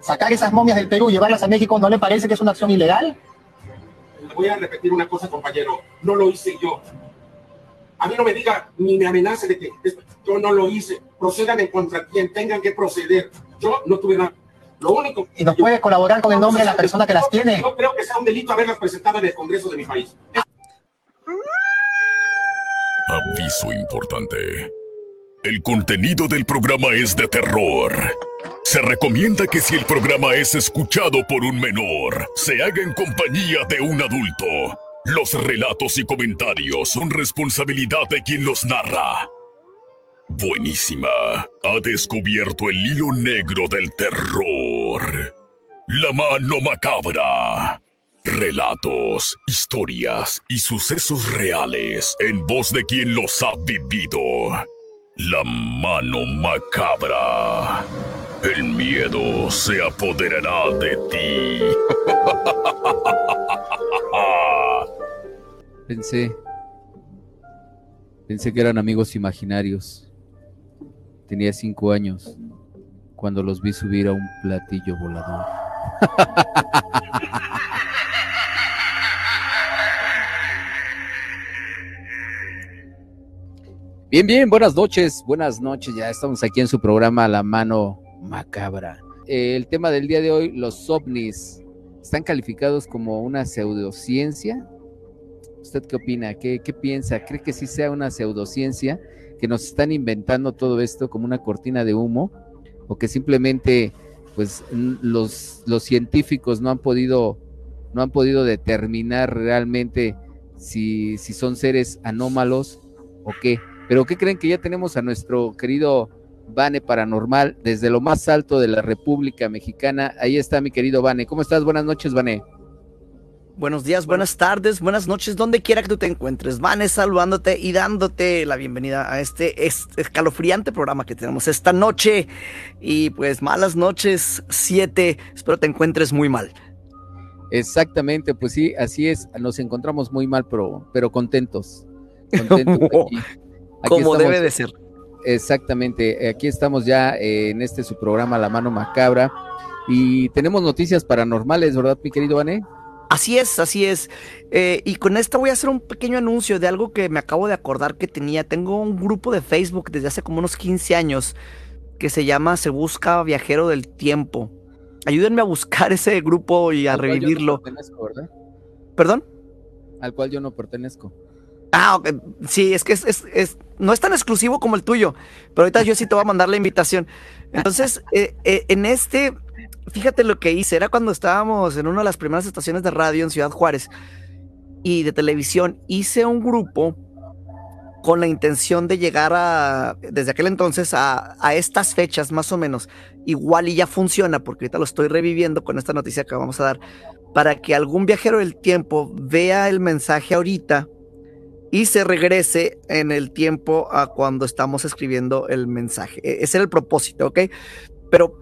sacar esas momias del Perú y llevarlas a México, ¿no le parece que es una acción ilegal? voy a repetir una cosa, compañero. No lo hice yo. A mí no me diga ni me amenace de que yo no lo hice. Procedan en contra quien tengan que proceder. Yo no tuve nada. Lo único. ¿Y nos puede colaborar con el nombre de la persona que las tiene? No creo que sea un delito haberlas presentado en el Congreso de mi país. Aviso importante. El contenido del programa es de terror. Se recomienda que si el programa es escuchado por un menor, se haga en compañía de un adulto. Los relatos y comentarios son responsabilidad de quien los narra. Buenísima. Ha descubierto el hilo negro del terror. La mano macabra. Relatos, historias y sucesos reales en voz de quien los ha vivido. La mano macabra. El miedo se apoderará de ti. Pensé. Pensé que eran amigos imaginarios. Tenía cinco años cuando los vi subir a un platillo volador. Bien, bien, buenas noches, buenas noches. Ya estamos aquí en su programa La Mano Macabra. Eh, el tema del día de hoy, los ovnis, ¿están calificados como una pseudociencia? ¿Usted qué opina? ¿Qué, qué piensa? ¿Cree que sí sea una pseudociencia? ¿Que nos están inventando todo esto como una cortina de humo? ¿O que simplemente pues los, los científicos no han podido no han podido determinar realmente si, si son seres anómalos o qué? Pero ¿qué creen que ya tenemos a nuestro querido Vane Paranormal desde lo más alto de la República Mexicana? Ahí está mi querido Vane. ¿Cómo estás? Buenas noches, Vane. Buenos días, buenas tardes, buenas noches, donde quiera que tú te encuentres. Vane saludándote y dándote la bienvenida a este escalofriante programa que tenemos esta noche. Y pues malas noches, siete. Espero te encuentres muy mal. Exactamente, pues sí, así es. Nos encontramos muy mal, pero, pero contentos. Contentos aquí. Como debe de ser. Exactamente, aquí estamos ya eh, en este su programa La Mano Macabra y tenemos noticias paranormales, ¿verdad, mi querido Vané? Así es, así es. Eh, y con esta voy a hacer un pequeño anuncio de algo que me acabo de acordar que tenía. Tengo un grupo de Facebook desde hace como unos 15 años que se llama Se Busca Viajero del Tiempo. Ayúdenme a buscar ese grupo y a revivirlo. ¿Perdón? Al cual yo no pertenezco. Ah, sí, es que es, no es tan exclusivo como el tuyo, pero ahorita yo sí te voy a mandar la invitación. Entonces, eh, eh, en este, fíjate lo que hice, era cuando estábamos en una de las primeras estaciones de radio en Ciudad Juárez y de televisión, hice un grupo con la intención de llegar a, desde aquel entonces, a, a estas fechas más o menos. Igual y ya funciona, porque ahorita lo estoy reviviendo con esta noticia que vamos a dar, para que algún viajero del tiempo vea el mensaje ahorita y se regrese en el tiempo a cuando estamos escribiendo el mensaje. E-, ese era el propósito, ¿ok? Pero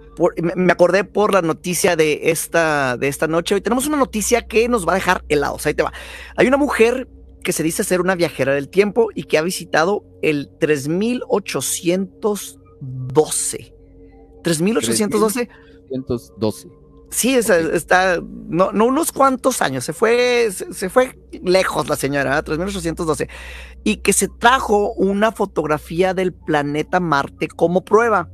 me acordé por la noticia de esta, de esta noche. Hoy tenemos una noticia que nos va a dejar helados. Ahí te va. Hay una mujer que se dice ser una viajera del tiempo y que ha visitado el 3812. 3812. 3812. Sí, está, no, no unos cuantos años, se fue, se, fue lejos la señora, 3812, y que se trajo una fotografía del planeta Marte como prueba.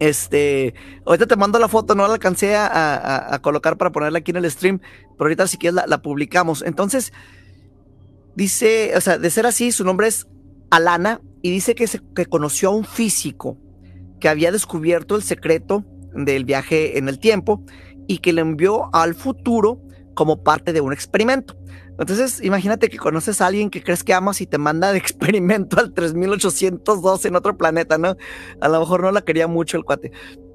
Este, ahorita te mando la foto, no la alcancé a, colocar para ponerla aquí en el stream, pero ahorita si quieres la, la publicamos. Entonces, dice, o sea, de ser así, su nombre es Alana, y dice que, se, que conoció a un físico que había descubierto el secreto del viaje en el tiempo y que le envió al futuro como parte de un experimento. Entonces, imagínate que conoces a alguien que crees que amas y te manda de experimento al 3812 en otro planeta, ¿no? A lo mejor no la quería mucho el cuate.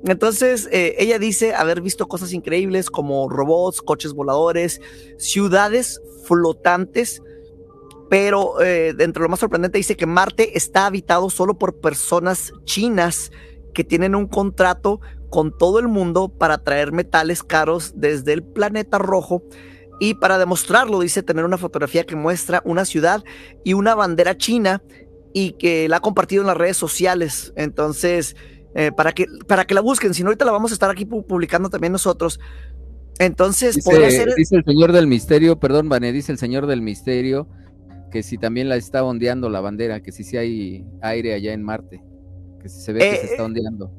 Entonces, eh, ella dice haber visto cosas increíbles como robots, coches voladores, ciudades flotantes, pero eh, dentro de lo más sorprendente dice que Marte está habitado solo por personas chinas que tienen un contrato con todo el mundo para traer metales caros desde el planeta rojo. Y para demostrarlo, dice tener una fotografía que muestra una ciudad y una bandera china y que la ha compartido en las redes sociales. Entonces, eh, para, que, para que la busquen. Si no, ahorita la vamos a estar aquí publicando también nosotros. Entonces, dice, podría ser. Dice el señor del misterio, perdón, Vane, dice el señor del misterio que si también la está ondeando la bandera, que si sí hay aire allá en Marte, que si se ve que se está ondeando.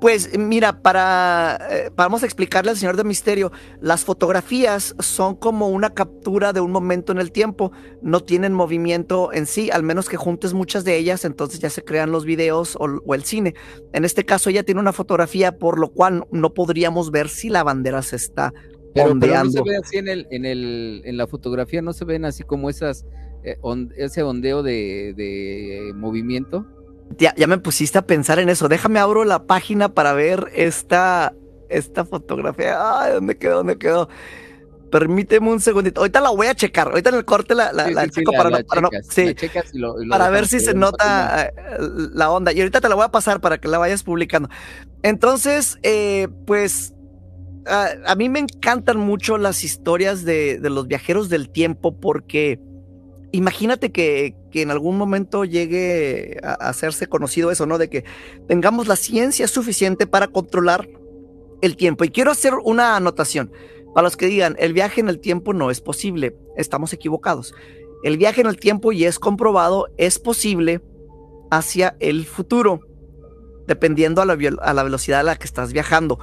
Pues mira, para eh, vamos a explicarle al señor de misterio, las fotografías son como una captura de un momento en el tiempo, no tienen movimiento en sí, al menos que juntes muchas de ellas, entonces ya se crean los videos o, el cine. En este caso ella tiene una fotografía, por lo cual no podríamos ver si la bandera se está pero, ondeando. no se ve así en el, en el, en la fotografía, no se ven así como esas, eh, ese ondeo de, de movimiento. Ya, ya, me pusiste a pensar en eso. Déjame abro la página para ver esta, esta fotografía. Ay, ¿dónde quedó? ¿Dónde quedó? Permíteme un segundito. Ahorita la voy a checar. Ahorita en el corte la, la, Sí, la sí, sí, checo para, la no, para no- checas, sí, la checas y lo- y lo para ver si se nota eh, la onda. Y ahorita te la voy a pasar para que la vayas publicando. Entonces, eh, pues a, a mí me encantan mucho las historias de, de los viajeros del tiempo porque imagínate que, que en algún momento llegue a, hacerse conocido eso, ¿no? De que tengamos la ciencia suficiente para controlar el tiempo. Y quiero hacer una anotación. Para los que digan, el viaje en el tiempo no es posible, estamos equivocados. El viaje en el tiempo, y es comprobado, es posible hacia el futuro, dependiendo a la, a la velocidad a la que estás viajando.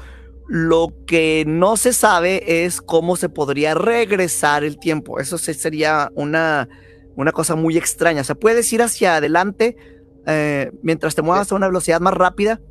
Lo que no se sabe es cómo se podría regresar el tiempo. Eso sería una, una cosa muy extraña. O sea, puedes ir hacia adelante eh, mientras te muevas a una velocidad más rápida.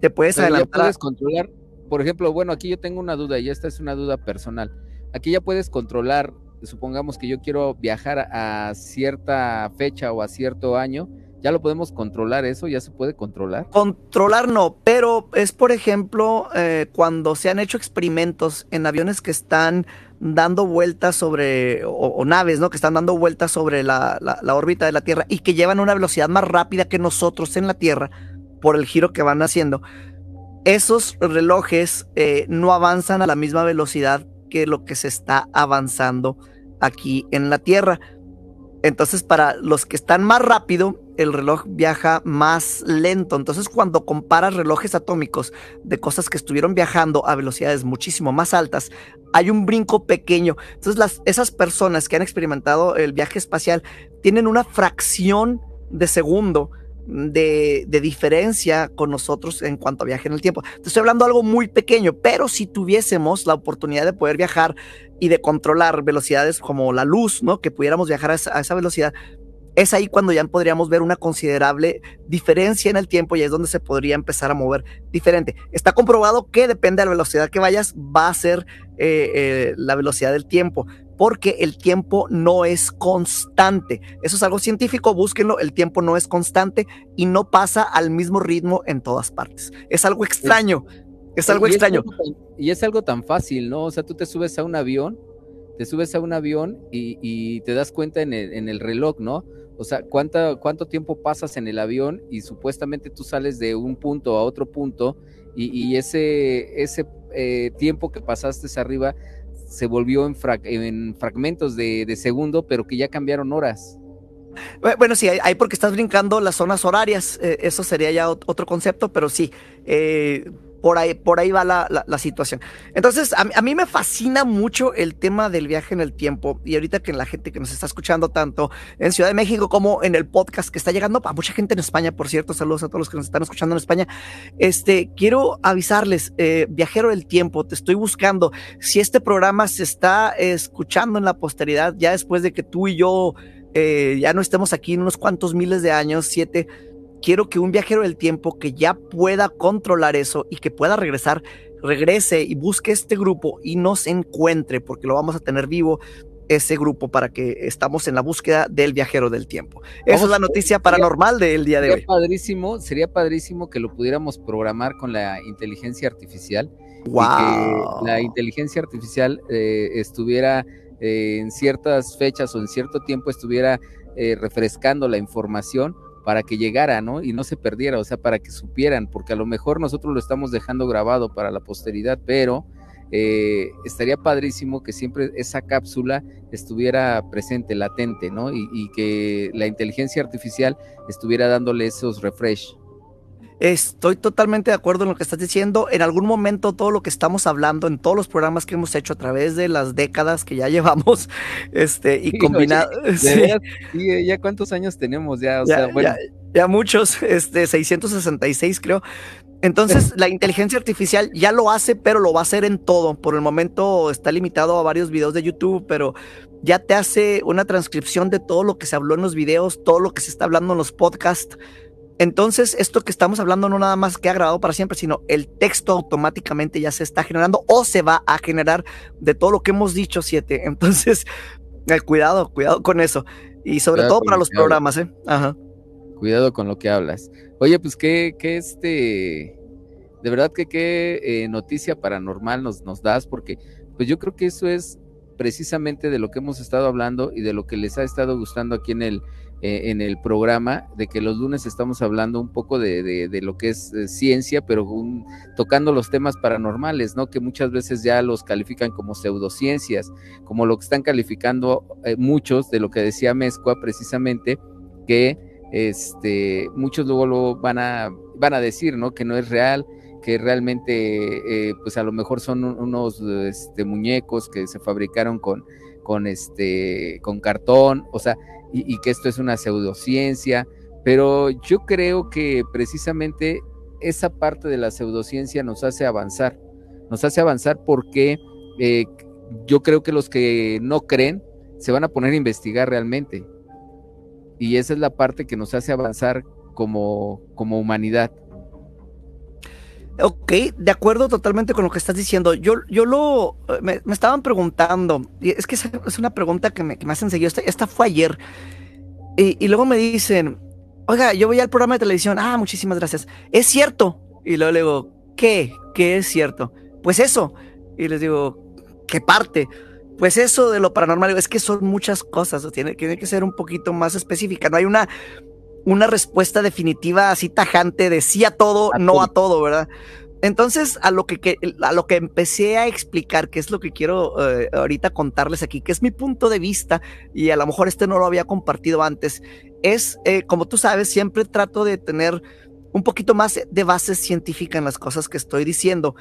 Te puedes Pero ya adelantar. a- puedes controlar, por ejemplo, bueno, aquí yo tengo una duda y esta es una duda personal. Aquí ya puedes controlar, supongamos que yo quiero viajar a, a cierta fecha o a cierto año, ya lo podemos controlar eso, ya se puede controlar. Controlar no, pero es por ejemplo eh, cuando se han hecho experimentos en aviones que están dando vueltas sobre, o, naves, ¿no? Que están dando vueltas sobre la, la- la órbita de la Tierra y que llevan una velocidad más rápida que nosotros en la Tierra por el giro que van haciendo. Esos relojes eh, no avanzan a la misma velocidad que lo que se está avanzando aquí en la Tierra. Entonces, para los que están más rápido, el reloj viaja más lento. Entonces, cuando comparas relojes atómicos de cosas que estuvieron viajando a velocidades muchísimo más altas, hay un brinco pequeño. Entonces, esas personas que han experimentado el viaje espacial tienen una fracción de segundo de, diferencia con nosotros en cuanto a viaje en el tiempo. Te estoy hablando de algo muy pequeño, pero si tuviésemos la oportunidad de poder viajar y de controlar velocidades como la luz, ¿no? Que pudiéramos viajar a esa velocidad, es ahí cuando ya podríamos ver una considerable diferencia en el tiempo y es donde se podría empezar a mover diferente. Está comprobado que depende de la velocidad que vayas, va a ser eh, eh, la velocidad del tiempo, porque el tiempo no es constante. Eso es algo científico, búsquenlo, el tiempo no es constante y no pasa al mismo ritmo en todas partes. Es algo extraño, es algo Y extraño. algo tan- y es algo tan fácil, ¿no? O sea, tú te subes a un avión, te subes a un avión y, te das cuenta en el, reloj, ¿no? O sea, ¿cuánta, ¿cuánto tiempo pasas en el avión y supuestamente tú sales de un punto a otro punto y, ese, ese eh, tiempo que pasaste arriba se volvió en, frag- en fragmentos de, de segundo, pero que ya cambiaron horas. Bu- Bueno, sí, hay porque estás brincando las zonas horarias. eh, eso sería ya ot- otro concepto, pero sí, eh, por, ahí, por ahí va la, la- situación. Entonces, a, mí- me fascina mucho el tema del viaje en el tiempo. Y ahorita que la gente que nos está escuchando tanto en Ciudad de México como en el podcast que está llegando a mucha gente en España, por cierto, saludos a todos los que nos están escuchando en España. Este, quiero avisarles, eh, viajero del tiempo, te estoy buscando. Si este programa se está escuchando en la posteridad, ya después de que tú y yo eh, ya no estemos aquí en unos cuantos miles de años, siete, quiero que un viajero del tiempo que ya pueda controlar eso y que pueda regresar, regrese y busque este grupo y nos encuentre, porque lo vamos a tener vivo ese grupo para que estamos en la búsqueda del viajero del tiempo. Esa es la noticia paranormal del día de Sería hoy. padrísimo, sería padrísimo que lo pudiéramos programar con la inteligencia artificial. y Wow. que la inteligencia artificial eh, estuviera eh, en ciertas fechas o en cierto tiempo estuviera eh, refrescando la información para que llegara, ¿no? Y no se perdiera, o sea, para que supieran, porque a lo mejor nosotros lo estamos dejando grabado para la posteridad, pero eh, estaría padrísimo que siempre esa cápsula estuviera presente, latente, ¿no? Y, y que la inteligencia artificial estuviera dándole esos refresh. Estoy totalmente de acuerdo en lo que estás diciendo. En algún momento todo lo que estamos hablando en todos los programas que hemos hecho a través de las décadas que ya llevamos, este, y combinado. Sí. ya cuántos años tenemos ya, o sea, bueno. ya, ya, muchos, este, 666 creo. Entonces, la inteligencia artificial ya lo hace, pero lo va a hacer en todo. Por el momento está limitado a varios videos de YouTube, pero ya te hace una transcripción de todo lo que se habló en los videos, todo lo que se está hablando en los podcasts. Entonces, esto que estamos hablando no nada más que ha grabado para siempre, sino el texto automáticamente ya se está generando o se va a generar de todo lo que hemos dicho, siete. Entonces, eh, cuidado, cuidado con eso. Y sobre todo para los programas, ¿eh? Ajá. Cuidado con lo que hablas. Oye, pues qué, qué este, de verdad que qué eh, noticia paranormal nos, nos das, porque pues yo creo que eso es precisamente de lo que hemos estado hablando y de lo que les ha estado gustando aquí en el, eh, en el programa, de que los lunes estamos hablando un poco de, de, lo que es eh, ciencia, pero tocando los temas paranormales, ¿no? Que muchas veces ya los califican como pseudociencias, como lo que están calificando eh, muchos de lo que decía Mezcua precisamente, que este, muchos luego lo van a, van a decir, ¿no? Que no es real, que realmente, pues a lo mejor son unos este, muñecos que se fabricaron con, con, este, con cartón, o sea, y, que esto es una pseudociencia, pero yo creo que precisamente esa parte de la pseudociencia nos hace avanzar, nos hace avanzar porque eh, yo creo que los que no creen se van a poner a investigar realmente. Y esa es la parte que nos hace avanzar como, como humanidad. Ok, de acuerdo totalmente con lo que estás diciendo. Yo, yo lo, me, estaban preguntando, y es que es una pregunta que me, que me hacen seguido, esta, esta fue ayer, y, y, luego me dicen, oiga, yo voy al programa de televisión, ah, muchísimas gracias, es cierto. Y luego le digo, ¿qué? ¿Qué es cierto? Pues eso. Y les digo, ¿qué parte? Pues eso de lo paranormal, es que son muchas cosas, tiene, tiene que ser un poquito más específica, no hay una una respuesta definitiva así tajante de sí a todo, no a todo, ¿verdad? Entonces, a lo que, a lo que empecé a explicar, que es lo que quiero eh, ahorita contarles aquí, que es mi punto de vista, y a lo mejor este no lo había compartido antes, es, eh, como tú sabes, siempre trato de tener un poquito más de base científica en las cosas que estoy diciendo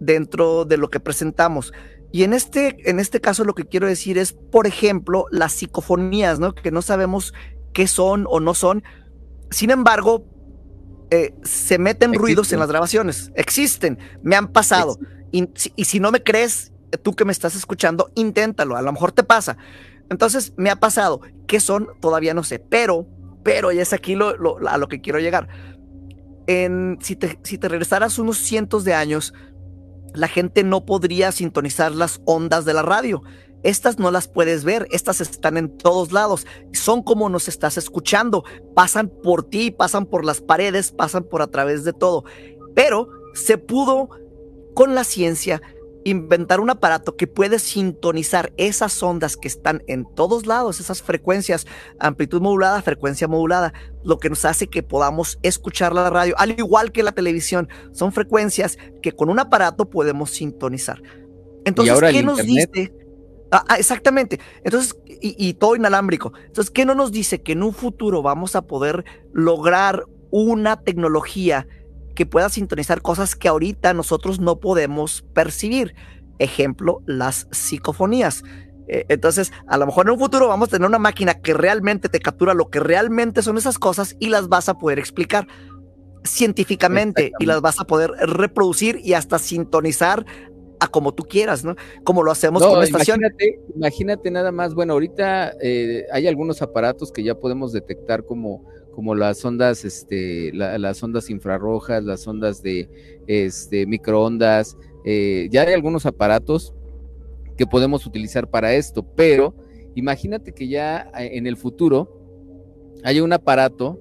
dentro de lo que presentamos. Y en este, en este caso lo que quiero decir es, por ejemplo, las psicofonías, ¿no? Que no sabemos qué son o no son, sin embargo, eh, se meten ruidos en las grabaciones. Existen, me han pasado. Y, si no me crees, tú que me estás escuchando, inténtalo, a lo mejor te pasa. Entonces, me ha pasado. ¿Qué son? Todavía no sé. Pero, pero, ya es aquí lo, a lo que quiero llegar. En, si, te, si te regresaras unos cientos de años, la gente no podría sintonizar las ondas de la radio. Estas no las puedes ver, estas están en todos lados, son como nos estás escuchando, pasan por ti, pasan por las paredes, pasan por a través de todo. Pero se pudo con la ciencia inventar un aparato que puede sintonizar esas ondas que están en todos lados, esas frecuencias, amplitud modulada, frecuencia modulada, lo que nos hace que podamos escuchar la radio, al igual que la televisión, son frecuencias que con un aparato podemos sintonizar. Entonces, ¿qué nos dice? Ah, ah, exactamente. Entonces, y, todo inalámbrico. Entonces, ¿qué no nos dice que en un futuro vamos a poder lograr una tecnología que pueda sintonizar cosas que ahorita nosotros no podemos percibir? Ejemplo, las psicofonías. Eh, entonces, a lo mejor en un futuro vamos a tener una máquina que realmente te captura lo que realmente son esas cosas y las vas a poder explicar científicamente y las vas a poder reproducir y hasta sintonizar a como tú quieras, ¿no? Como lo hacemos con la estación. Imagínate, nada más, bueno, ahorita eh, hay algunos aparatos que ya podemos detectar como, como las ondas, este, las ondas infrarrojas, las ondas de este, microondas, eh, ya hay algunos aparatos que podemos utilizar para esto, pero imagínate que ya eh, en el futuro haya un aparato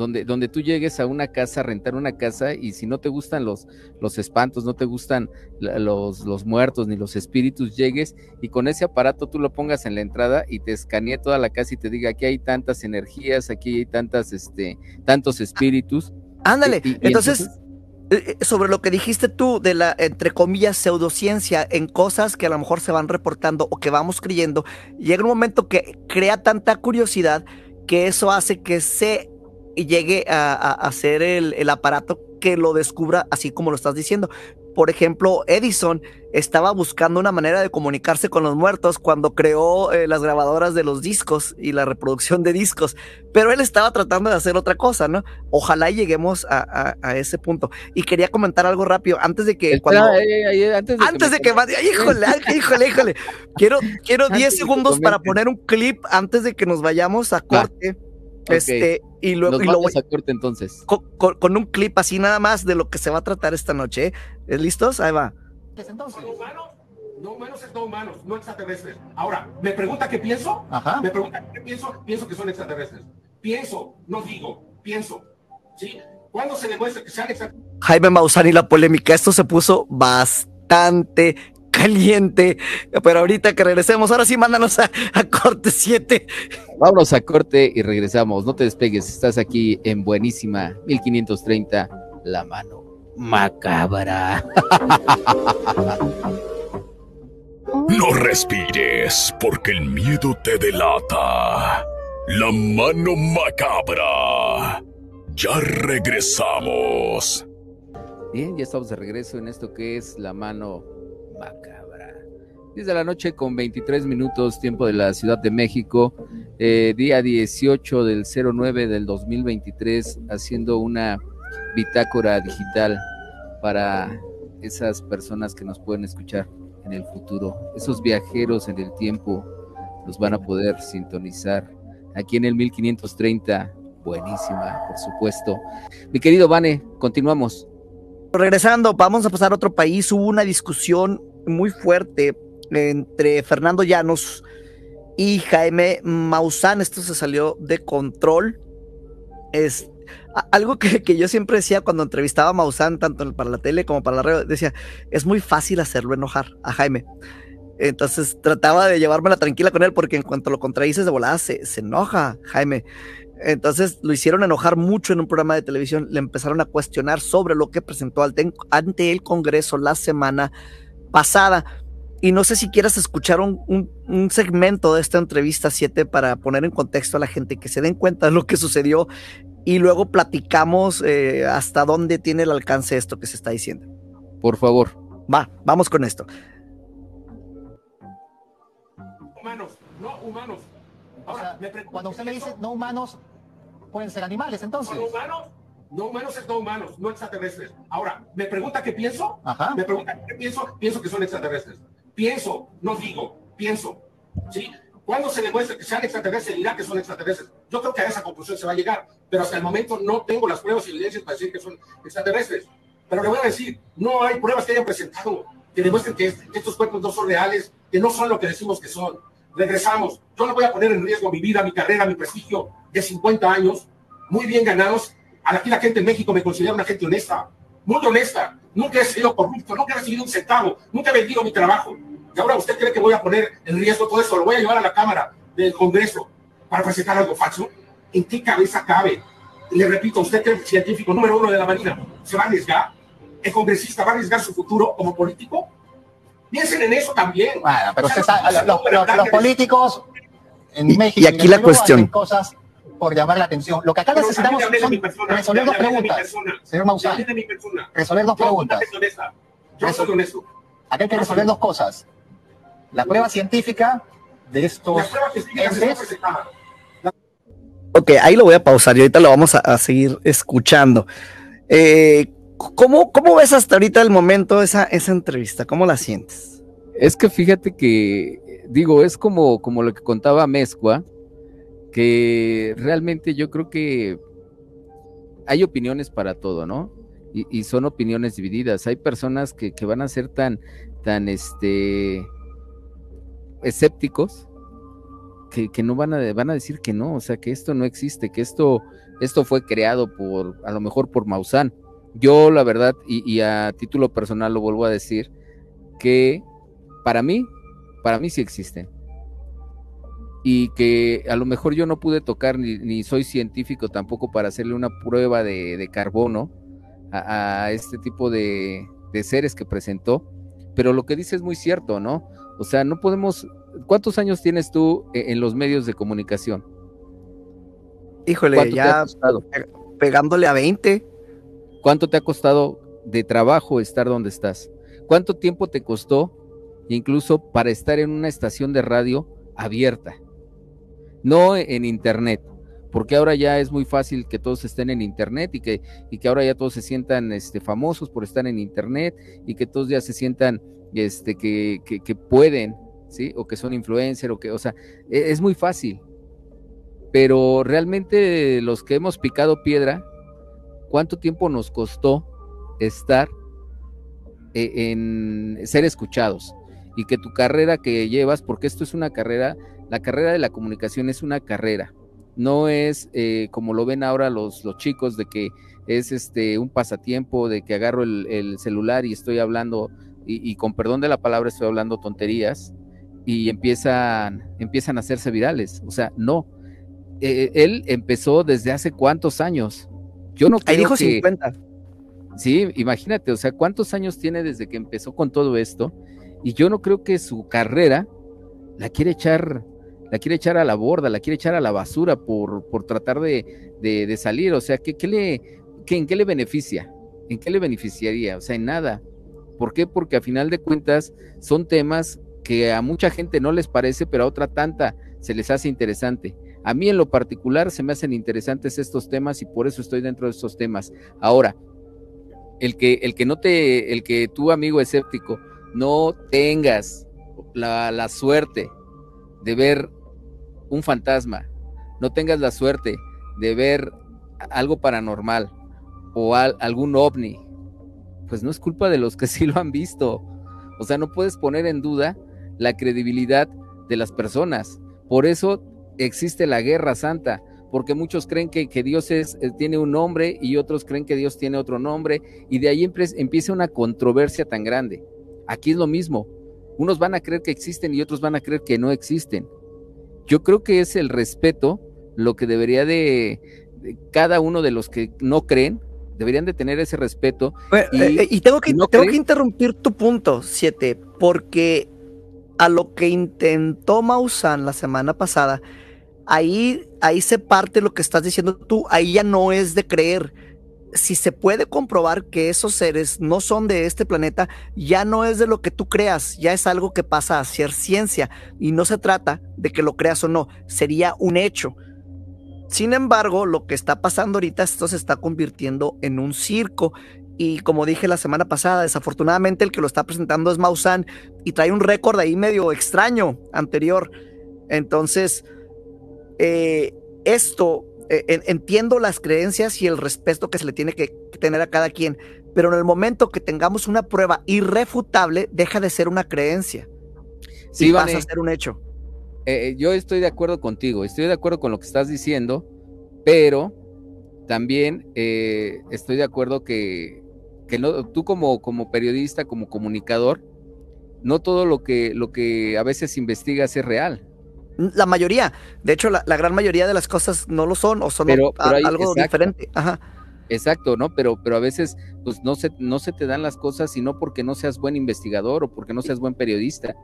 donde, donde tú llegues a una casa, a rentar una casa, y si no te gustan los, los espantos, no te gustan los, los muertos ni los espíritus, llegues y con ese aparato tú lo pongas en la entrada y te escanee toda la casa y te diga aquí hay tantas energías, aquí hay tantas, este, tantos espíritus. Ándale, entonces, eh, eh, sobre lo que dijiste tú de la, entre comillas, pseudociencia en cosas que a lo mejor se van reportando o que vamos creyendo, llega un momento que crea tanta curiosidad que eso hace que se llegue a, hacer el, aparato que lo descubra así como lo estás diciendo. Por ejemplo, Edison estaba buscando una manera de comunicarse con los muertos cuando creó eh, las grabadoras de los discos y la reproducción de discos, pero él estaba tratando de hacer otra cosa, ¿no? Ojalá lleguemos a, a, a ese punto. Y quería comentar algo rápido antes de que... Espera, cuando, eh, eh, antes de antes que de que me- híjole, híjole, híjole. Quiero, quiero Antes 10 de que segundos para poner un clip antes de que nos vayamos a corte. Este, y luego Nos y lo vamos voy- a corte entonces. con, con- con un clip así nada más de lo que se va a tratar esta noche. ¿eh? ¿Eh, ¿Listos? Ahí va. Entonces, ¿No humanos? No humanos es no humanos, no extraterrestres. Ahora, ¿me pregunta qué pienso? ajá. Me pregunta qué pienso, pienso que son extraterrestres. Pienso, no digo, pienso. ¿Sí? ¿Cuándo se demuestra que sean extraterrestres? Jaime Maussan y la polémica. Esto se puso bastante caliente. Pero ahorita que regresemos, ahora sí, mándanos a, a corte 7. Vámonos a corte y regresamos. No te despegues, estás aquí en buenísima 1530, la mano macabra. No respires, porque el miedo te delata. La mano macabra. Ya regresamos. Bien, ya estamos de regreso en esto que es la mano macabra. 10 de la noche con 23 minutos, tiempo de la Ciudad de México, eh, día 18 del 09 del 2023, haciendo una bitácora digital para esas personas que nos pueden escuchar en el futuro. Esos viajeros en el tiempo los van a poder sintonizar aquí en el 1530. Buenísima, por supuesto. Mi querido Vane, continuamos. Regresando, vamos a pasar a otro país. Hubo una discusión muy fuerte entre Fernando Llanos y Jaime Maussan. Esto se salió de control. Es algo que, que yo siempre decía cuando entrevistaba a Maussan, tanto para la tele como para la radio, decía, es muy fácil hacerlo enojar a Jaime. Entonces trataba de llevármela tranquila con él porque en cuanto lo contradices de volada se, se enoja Jaime. Entonces lo hicieron enojar mucho en un programa de televisión, le empezaron a cuestionar sobre lo que presentó ante el Congreso la semana pasada. Y no sé si quieras escuchar un, un- un segmento de esta entrevista 7 para poner en contexto a la gente que se den cuenta de lo que sucedió y luego platicamos eh, hasta dónde tiene el alcance esto que se está diciendo. Por favor. Va, vamos con esto. Humanos, no humanos. O Ahora, sea, me pregunta cuando usted me dice no humanos, pueden ser animales, entonces. ¿Son humanos? No humanos es no humanos, no extraterrestres. Ahora, ¿me pregunta qué pienso? Ajá. Me pregunta qué pienso, pienso que son extraterrestres. Pienso, no digo, pienso. ¿Sí? ¿Cuándo se demuestre que sean extraterrestres, dirá que son extraterrestres? Yo creo que a esa conclusión se va a llegar, pero hasta el momento no tengo las pruebas y evidencias para decir que son extraterrestres. Pero le voy a decir, no hay pruebas que hayan presentado que demuestren que, que estos cuerpos no son reales, que no son lo que decimos que son. Regresamos. Yo no voy a poner en riesgo mi vida, mi carrera, mi prestigio de 50 años, muy bien ganados. Aquí la gente en México me considera una gente honesta, muy honesta. Nunca he sido corrupto, nunca he recibido un centavo, nunca he vendido mi trabajo. Y ahora usted cree que voy a poner en riesgo todo eso, lo voy a llevar a la Cámara del Congreso para presentar algo falso. ¿En qué cabeza cabe? Le repito, usted que es el científico número uno de la Marina, ¿se va a arriesgar? ¿El congresista va a arriesgar su futuro como político? Piensen en eso también. Bueno, pero O sea, usted sabe, los, los- no- los políticos en Y- México y aquí la cuestión. cosas por llamar la atención. Lo que acá Pero necesitamos son resolver dos preguntas. persona. Señor Maussan, resolver dos preguntas. Yo soy honesto. Acá hay que resolver dos cosas. La prueba científica de estos entes. Ok, ahí lo voy a pausar y ahorita lo vamos a, a seguir escuchando. Eh, ¿cómo, ¿Cómo ves hasta ahorita el momento esa, esa entrevista? ¿Cómo la sientes? Es que fíjate que, digo, es como, como lo que contaba Mezcua, que realmente yo creo que hay opiniones para todo, ¿no? Y, son opiniones divididas. Hay personas que, van a ser tan, tan, este, escépticos que, no van a, van a decir que no, o sea, que esto no existe, que esto, esto fue creado por, a lo mejor por Maussan. Yo, la verdad, y, y a título personal lo vuelvo a decir, que para mí, para mí sí existen. Y que a lo mejor yo no pude tocar, ni, ni soy científico tampoco para hacerle una prueba de, de carbono a, a este tipo de, de seres que presentó. Pero lo que dice es muy cierto, ¿no? O sea, no podemos. ¿Cuántos años tienes tú e- en los medios de comunicación? Híjole, ¿Cuánto te ha ya pegándole a 20. ¿Cuánto te ha costado de trabajo estar donde estás? ¿Cuánto tiempo te costó incluso para estar en una estación de radio abierta? No en internet, porque ahora ya es muy fácil que todos estén en internet y que, y que ahora ya todos se sientan este, famosos por estar en internet y que todos ya se sientan este, que, que, pueden, ¿sí? O que son influencers, o que, o sea, e, es muy fácil. Pero realmente los que hemos picado piedra, ¿cuánto tiempo nos costó estar e, en ser escuchados? Y que tu carrera que llevas, porque esto es una carrera, la carrera de la comunicación es una carrera, no es eh, como lo ven ahora los, los chicos de que es este un pasatiempo, de que agarro el, celular y estoy hablando, y, con perdón de la palabra estoy hablando tonterías, y empiezan, empiezan a hacerse virales. O sea, no. Eh, él empezó desde hace cuántos años. Yo no creo Ahí dijo 50. Sí, imagínate, o sea, cuántos años tiene desde que empezó con todo esto, y yo no creo que su carrera la quiere echar la quiere echar a la borda, la quiere echar a la basura por, por tratar de, salir. O sea, ¿qué, le, ¿en qué le beneficia? ¿En qué le beneficiaría? O sea, en nada. ¿Por qué? Porque a final de cuentas son temas que a mucha gente no les parece, pero a otra tanta se les hace interesante. A mí en lo particular se me hacen interesantes estos temas y por eso estoy dentro de estos temas. Ahora, el que, el que no te, el que tu amigo escéptico no tengas la, suerte de ver un fantasma, no tengas la suerte de ver algo paranormal o algún ovni, pues no es culpa de los que sí lo han visto. O sea, no puedes poner en duda la credibilidad de las personas. Por eso existe la guerra santa, porque muchos creen que, Dios es, eh, tiene un nombre y otros creen que Dios tiene otro nombre, y de ahí empieza una controversia tan grande. Aquí es lo mismo. Unos van a creer que existen y otros van a creer que no existen. Yo creo que es el respeto lo que debería de, cada uno de los que no creen, deberían de tener ese respeto. y, eh, eh, tengo, que, tengo que interrumpir tu punto, siete, porque a lo que intentó Maussan la semana pasada, ahí, ahí se parte lo que estás diciendo tú, ahí ya no es de creer si se puede comprobar que esos seres no son de este planeta, ya no es de lo que tú creas, ya es algo que pasa a ser ciencia y no se trata de que lo creas o no, sería un hecho. Sin embargo, lo que está pasando ahorita, esto se está convirtiendo en un circo y como dije la semana pasada, desafortunadamente el que lo está presentando es Maussan y trae un récord ahí medio extraño anterior. Entonces, eh, esto eh, entiendo las creencias y el respeto que se le tiene que, tener a cada quien, pero en el momento que tengamos una prueba irrefutable, deja de ser una creencia. Sí, y pasa a ser un hecho. Eh, eh, yo estoy de acuerdo contigo, estoy de acuerdo con lo que estás diciendo, pero también estoy de acuerdo que, que no, tú como, como periodista, como comunicador, no todo lo que, lo que a veces investigas es real. La mayoría, de hecho, la, gran mayoría de las cosas no lo son o son algo diferente. Ajá. Exacto, ¿no? Pero, pero a veces, pues no se, no se te dan las cosas, sino porque no seas buen investigador o porque no seas buen periodista,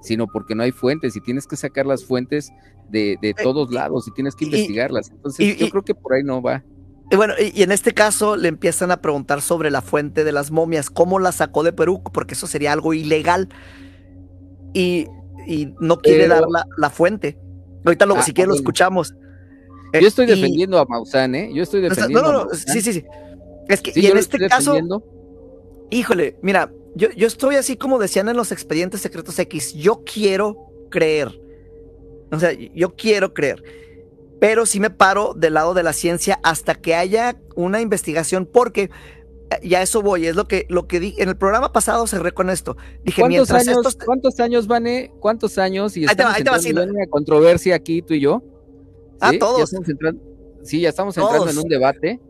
sino porque no hay fuentes y tienes que sacar las fuentes de, de eh, todos lados y tienes que investigarlas. Entonces, yo creo que por ahí no va. Y bueno, y, en este caso le empiezan a preguntar sobre la fuente de las momias, cómo la sacó de Perú, porque eso sería algo ilegal. Y y no quiere dar la, fuente. Ahorita lo, ah, si lo escuchamos. Yo estoy eh, defendiendo a Maussan, ¿eh? Yo estoy defendiendo. No, no, sí, sí, sí. Es que, y en este caso, híjole, mira, yo, yo estoy así como decían en los expedientes secretos X, yo quiero creer. O sea, yo quiero creer. Pero sí me paro del lado de la ciencia hasta que haya una investigación, porque y a eso voy, es lo que, lo que di, en el programa pasado cerré con esto. Dije, ¿Cuántos años, ¿cuántos años, Vane? ¿Cuántos años? Y estamos en una controversia aquí, tú y yo. Ah, todos. sí, ya estamos entrando en un debate.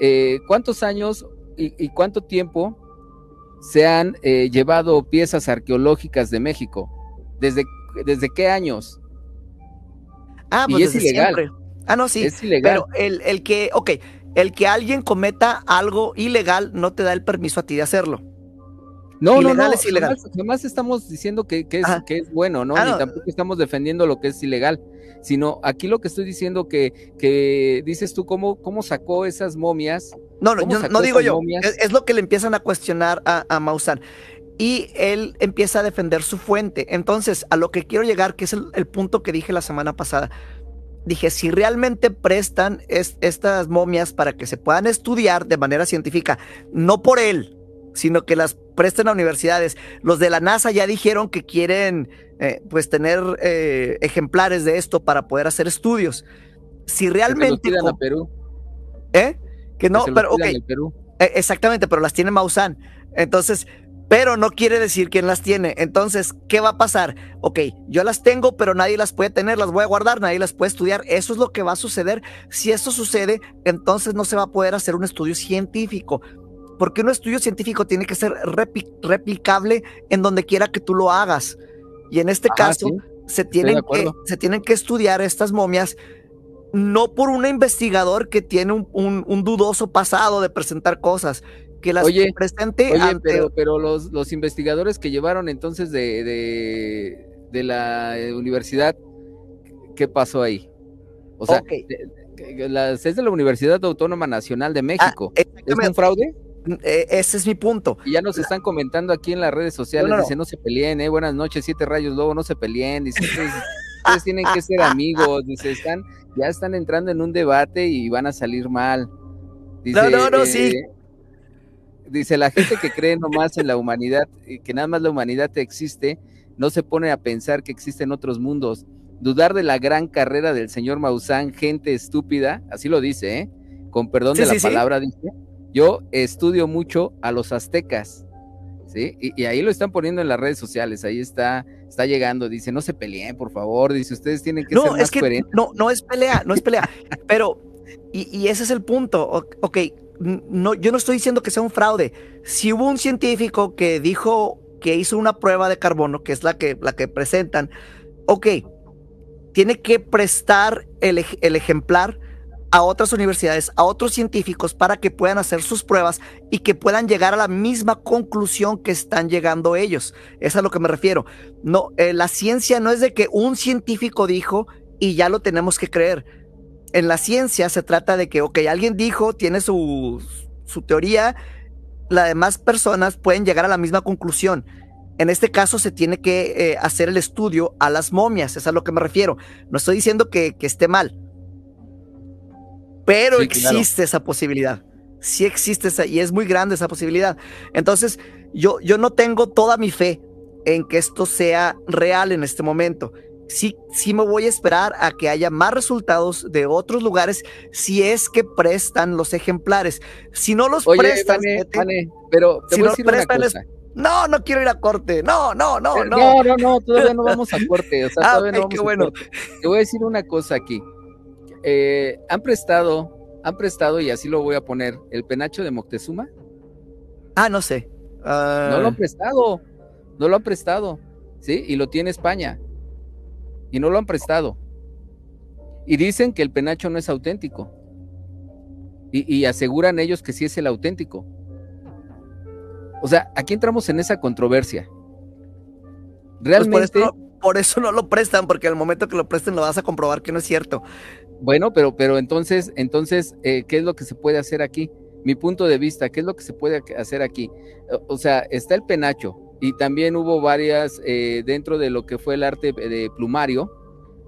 Eh, ¿Cuántos años y, cuánto tiempo se han eh, llevado piezas arqueológicas de México? ¿Desde, desde qué años? Ah, pues es ilegal. Ah, no, sí. Es ilegal. Pero el, el que, ok, el que alguien cometa algo ilegal no te da el permiso a ti de hacerlo. No, no, no, es ilegal. Jamás estamos diciendo que, que es, Ajá. que es bueno, ¿no? Ah, Ni no. tampoco estamos defendiendo lo que es ilegal, sino aquí lo que estoy diciendo que, que dices tú, ¿cómo, cómo sacó esas momias? No, no, ¿Cómo yo no digo yo. Es, es lo que le empiezan a cuestionar a, a Maussan. Y él empieza a defender su fuente. Entonces, a lo que quiero llegar, que es el, el punto que dije la semana pasada. Dije, si realmente prestan es- estas momias para que se puedan estudiar de manera científica, no por él, sino que las presten a universidades. Los de la NASA ya dijeron que quieren eh, pues tener eh, ejemplares de esto para poder hacer estudios. Si Que se los realmente... pidan a Perú. ¿Eh? Que no, que se los pero Perú. Eh, Exactamente, pero las tiene Maussan. Entonces, pero no quiere decir quién las tiene. Entonces, ¿qué va a pasar? Ok, yo las tengo, pero nadie las puede tener, las voy a guardar, nadie las puede estudiar. Eso es lo que va a suceder. Si esto sucede, entonces no se va a poder hacer un estudio científico. Porque un estudio científico tiene que ser repli- replicable en donde quiera que tú lo hagas. Y en este Ajá, caso, sí. se tienen, que, acuerdo. se tienen que estudiar estas momias no por un investigador que tiene un, un- un dudoso pasado de presentar cosas, que las Oye, presente Oye, ante- pero, pero los, los investigadores que llevaron entonces de, de, de la eh, universidad, ¿qué pasó ahí? O sea, de- de- las- es de la Universidad Autónoma Nacional de Ah, México. ¿Es un fraude? eh, ese es mi punto. Y ya nos están comentando aquí en las redes sociales, No, no, dice, no se peleen, eh, buenas noches, siete rayos, luego no se peleen, dice, ustedes, ustedes tienen que ser amigos, dice, están, ya están entrando en un debate y van a salir mal. Dice, No, no, no, sí. Dice, la gente que cree nomás en la humanidad, y que nada más la humanidad existe, no se pone a pensar que existen otros mundos. Dudar de la gran carrera del señor Maussan, gente estúpida, así lo dice, ¿eh? Con perdón Sí, de la sí, sí. palabra, dice. Yo estudio mucho a los aztecas, ¿sí? Y, y ahí lo están poniendo en las redes sociales, ahí está, está llegando, dice, no se peleen, por favor, dice, ustedes tienen que ser No, más es que coherentes. no, no es pelea, no es pelea. pero, y, y ese es el punto. Ok, no, yo no estoy diciendo que sea un fraude. Si hubo un científico que dijo que hizo una prueba de carbono, que es la que, la que presentan, ok, tiene que prestar el, ej- el ejemplar a otras universidades, a otros científicos para que puedan hacer sus pruebas y que puedan llegar a la misma conclusión que están llegando ellos. Es a lo que me refiero. No, eh, la ciencia no es de que un científico dijo y ya lo tenemos que creer. En la ciencia se trata de que, ok, alguien dijo, tiene su, su teoría, las demás personas pueden llegar a la misma conclusión. En este caso se tiene que eh, hacer el estudio a las momias, es a lo que me refiero. No estoy diciendo que, que esté mal, pero Sí, claro. existe esa posibilidad. Sí existe esa, y es muy grande esa posibilidad. Entonces, yo, yo no tengo toda mi fe en que esto sea real en este momento. Sí, sí me voy a esperar a que haya más resultados de otros lugares si es que prestan los ejemplares. Si no los Oye, prestan, Vane, fíjate, Vane, pero te Si voy a no decir una prestan, es- cosa. no, no quiero ir a corte. No, no, no, no. no, no, no, todavía no vamos a corte. O sea, Ah, todavía no vamos qué a bueno. corte. Te voy a decir una cosa aquí. Eh, han prestado, han prestado, y así lo voy a poner, el penacho de Moctezuma. Ah, no sé. Ah, No lo han prestado, no lo han prestado, ¿sí? Y lo tiene España. Y no lo han prestado. Y dicen que el penacho no es auténtico. Y, y aseguran ellos que sí es el auténtico. O sea, aquí entramos en esa controversia. pues Realmente, por, eso no, por eso no lo prestan, porque al momento que lo presten lo vas a comprobar que no es cierto. bueno, pero, pero entonces, entonces, eh, ¿qué es lo que se puede hacer aquí? Mi punto de vista, ¿qué es lo que se puede hacer aquí? O- O sea, está el penacho y también hubo varias, eh, dentro de lo que fue el arte de plumario,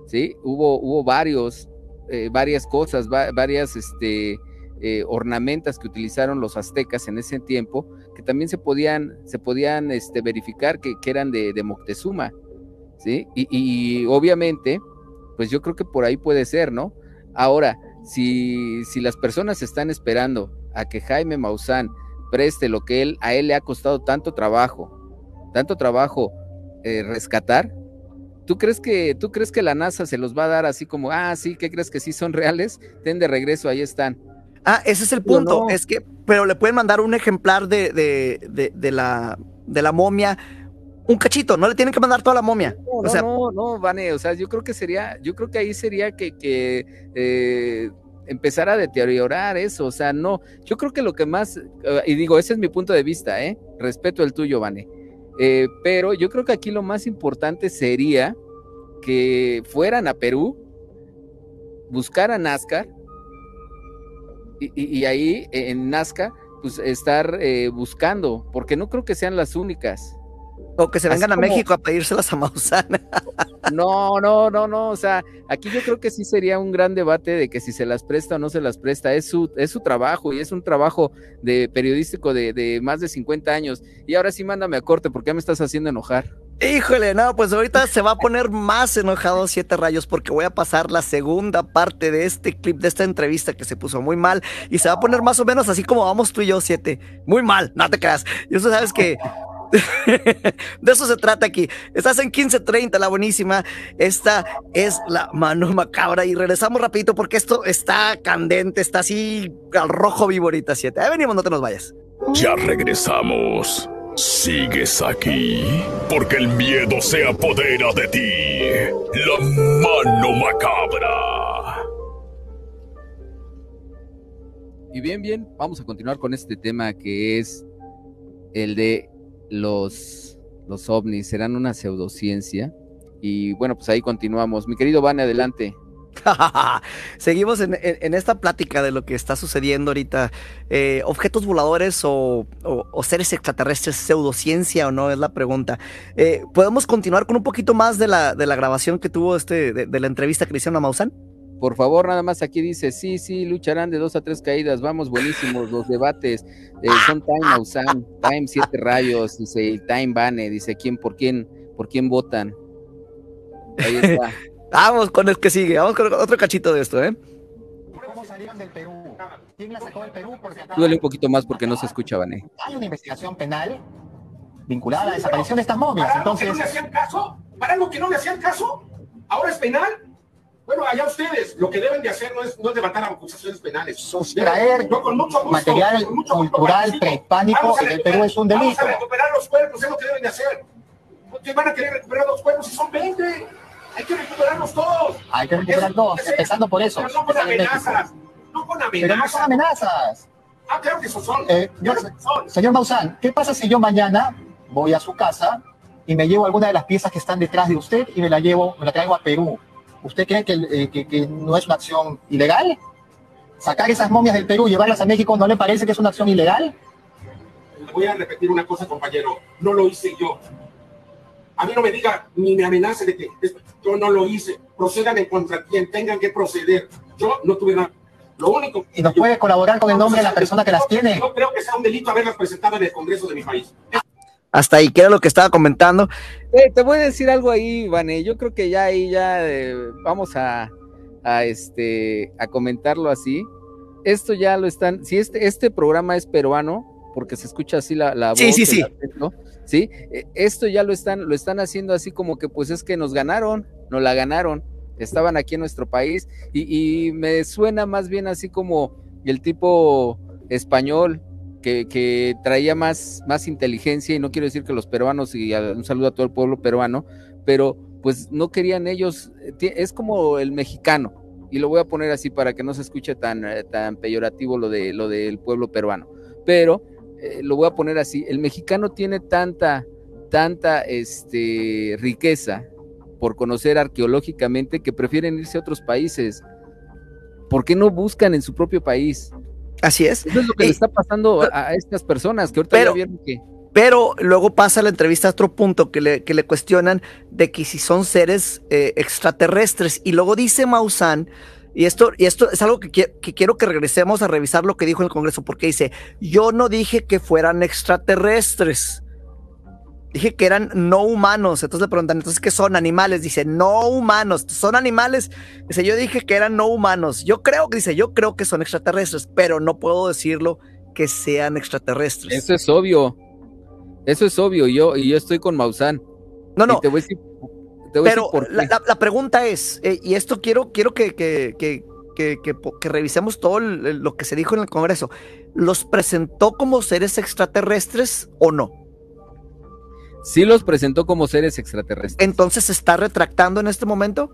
¿sí? Hubo, hubo varios, eh, varias cosas, va- varias este, eh, ornamentas que utilizaron los aztecas en ese tiempo, que también se podían, se podían este, verificar que, eran de, de Moctezuma, ¿sí? Y, y obviamente, pues yo creo que por ahí puede ser, ¿no? Ahora, si, si las personas están esperando a que Jaime Maussan preste lo que él, a él le ha costado tanto trabajo, tanto trabajo eh, rescatar, ¿tú crees, que, ¿tú crees que la NASA se los va a dar así como, ah, sí, ¿qué crees que sí son reales? Ten de regreso, ahí están. Ah, ese es el punto. no. Es que, pero le pueden mandar un ejemplar de, de, de, de la, de la momia, un cachito, no le tienen que mandar toda la momia. No, o no, sea, no, no, Vane, o sea, yo creo que sería, yo creo que ahí sería que, que eh, empezar a deteriorar eso, o sea, no, yo creo que lo que más, eh, y digo, ese es mi punto de vista, ¿eh? Respeto el tuyo, Vane, eh, pero yo creo que aquí lo más importante sería que fueran a Perú, buscaran NASCAR, y, ahí en Nazca, pues estar eh, buscando, porque no creo que sean las únicas. O que se vengan a México a pedírselas a Mausana. No, no, no, no. O sea, aquí yo creo que sí sería un gran debate de que si se las presta o no se las presta. Es su, es su trabajo y es un trabajo de periodístico de, de más de 50 años. Y ahora sí mándame a corte porque ya me estás haciendo enojar. Híjole, no, pues ahorita se va a poner más enojado Siete Rayos porque voy a pasar la segunda parte de este clip, de esta entrevista que se puso muy mal y se va a poner más o menos así como vamos tú y yo, Siete. Muy mal, no te creas. Y eso sabes que de eso se trata aquí. Estás en 1530, la buenísima. Esta es la mano macabra. Y regresamos rapidito porque esto está candente, está así al rojo vivo ahorita, 7. Ahí venimos, no te nos vayas. Ya regresamos. ¿Sigues aquí? Porque el miedo se apodera de ti. La mano macabra. Y bien, bien, vamos a continuar con este tema que es el de los, los ovnis serán una pseudociencia. Y bueno, pues ahí continuamos. Mi querido Vane, adelante. Seguimos en, esta plática de lo que está sucediendo ahorita. Eh, ¿Objetos voladores o, seres extraterrestres, pseudociencia o no? Es la pregunta. Eh, ¿Podemos continuar con un poquito más de la, de la grabación que tuvo este, de, de la entrevista que le hicieron a Maussan? Por favor, nada más aquí dice, sí, sí, lucharán de dos a tres caídas, vamos, buenísimos los debates, eh, son Time Ausan, Time Siete Rayos, dice Time Bane, dice, ¿quién, por quién, por quién votan? Ahí está. vamos con el que sigue, vamos con otro cachito de esto, ¿eh? ¿Cómo salieron del Perú? ¿Quién la sacó del Perú? Duele un poquito más porque no se escucha, Bane. Hay una investigación penal vinculada a la desaparición de estas momias, entonces... ¿Para algo que no le hacían caso? ¿Para algo que no le hacían caso? ¿Ahora es penal? Bueno, allá ustedes, lo que deben de hacer no es, no es levantar acusaciones penales. Sustraer material cultural prehispánico en el Perú es un delito. Vamos a recuperar los cuerpos, es lo que deben de hacer. ¿Qué van a querer recuperar los cuerpos si son 20? Hay que recuperarlos todos. Hay que recuperar todos, empezando por eso. Pero no con amenazas. No con amenazas. Pero no son amenazas. Ah, creo que eso son. Eh, son. Señor Maussan, ¿qué pasa si yo mañana voy a su casa y me llevo alguna de las piezas que están detrás de usted y me la llevo, me la traigo a Perú? ¿Usted cree eh, que, no es una acción ilegal? ¿Sacar esas momias del Perú y llevarlas a México no le parece que es una acción ilegal? Voy a repetir una cosa, compañero. No lo hice yo. A mí no me diga ni me amenace de que yo no lo hice. Procedan en contra quien tengan que proceder. Yo no tuve nada. Lo único. ¿Y nos puede colaborar con el nombre de la persona que las tiene? Yo creo que sea un delito haberlas presentado en el Congreso de mi país. Hasta ahí, que era lo que estaba comentando. Eh, te voy a decir algo ahí, Vane. Yo creo que ya ahí ya eh, vamos a, este a comentarlo así. Esto ya lo están, si este, este programa es peruano, porque se escucha así la, la voz. Sí, sí, sí. sí, e, esto ya lo están, lo están haciendo así como que pues es que nos ganaron, nos la ganaron, estaban aquí en nuestro país, y, y me suena más bien así como el tipo español que, traía más, más inteligencia, y no quiero decir que los peruanos, y un saludo a todo el pueblo peruano, pero pues no querían ellos, es como el mexicano, y lo voy a poner así para que no se escuche tan, eh, tan peyorativo lo, de, lo del pueblo peruano, pero eh, lo voy a poner así, el mexicano tiene tanta, tanta este, riqueza por conocer arqueológicamente que prefieren irse a otros países. ¿Por qué no buscan en su propio país? Así es. Eso es lo que le está pasando a, estas personas que ahorita pero, ya vieron que. Pero luego pasa la entrevista a otro punto que le, que le cuestionan de que si son seres eh, extraterrestres. Y luego dice Maussan, y esto, y esto es algo que, que, quiero que regresemos a revisar lo que dijo en el Congreso, porque dice: Yo no dije que fueran extraterrestres. Dije que eran no humanos. Entonces le preguntan, ¿entonces qué son animales? Dice, no humanos. ¿Son animales? Dice, yo dije que eran no humanos. Yo creo que dice, yo creo que son extraterrestres, pero no puedo decirlo que sean extraterrestres. Eso es obvio. Eso es obvio. Yo, y yo estoy con Maussan. No, no. pero la, pregunta es, eh, y esto quiero, quiero que, que, que, que revisemos todo lo que se dijo en el Congreso. ¿Los presentó como seres extraterrestres o no? Sí los presentó como seres extraterrestres. Entonces, ¿se está retractando en este momento?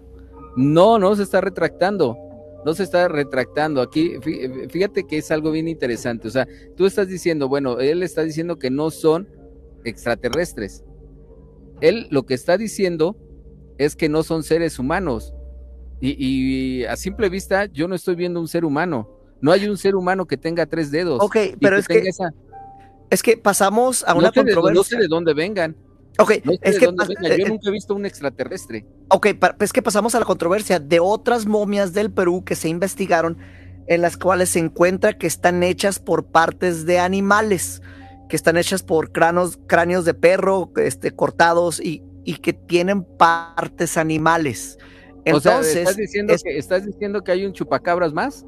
No, no se está retractando. no se está retractando. Aquí, fíjate que es algo bien interesante. O sea, tú estás diciendo, bueno, él está diciendo que no son extraterrestres. Él lo que está diciendo es que no son seres humanos. Y, a simple vista, yo no estoy viendo un ser humano. No hay un ser humano que tenga tres dedos. Ok, pero es que, es que pasamos a una controversia. no sé de dónde vengan. Ok, es que. Yo eh, nunca he visto un extraterrestre. Ok, es que pasamos a la controversia de otras momias del Perú que se investigaron, en las cuales se encuentra que están hechas por partes de animales, que están hechas por cráneos, cráneos de perro este, cortados y, y que tienen partes animales. Entonces, ¿estás diciendo, que, ¿estás diciendo que hay un chupacabras más?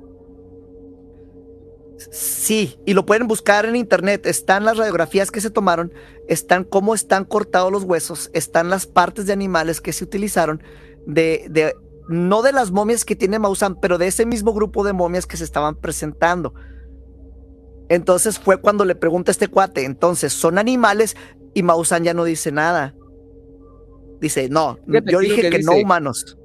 Sí, y lo pueden buscar en internet. Están las radiografías que se tomaron, están cómo están cortados los huesos, están las partes de animales que se utilizaron, de, de no de las momias que tiene Maussan, pero de ese mismo grupo de momias que se estaban presentando. Entonces fue cuando le pregunta a este cuate, entonces, ¿son animales? Y Maussan ya no dice nada. Dice, no, yo dije que, no humanos.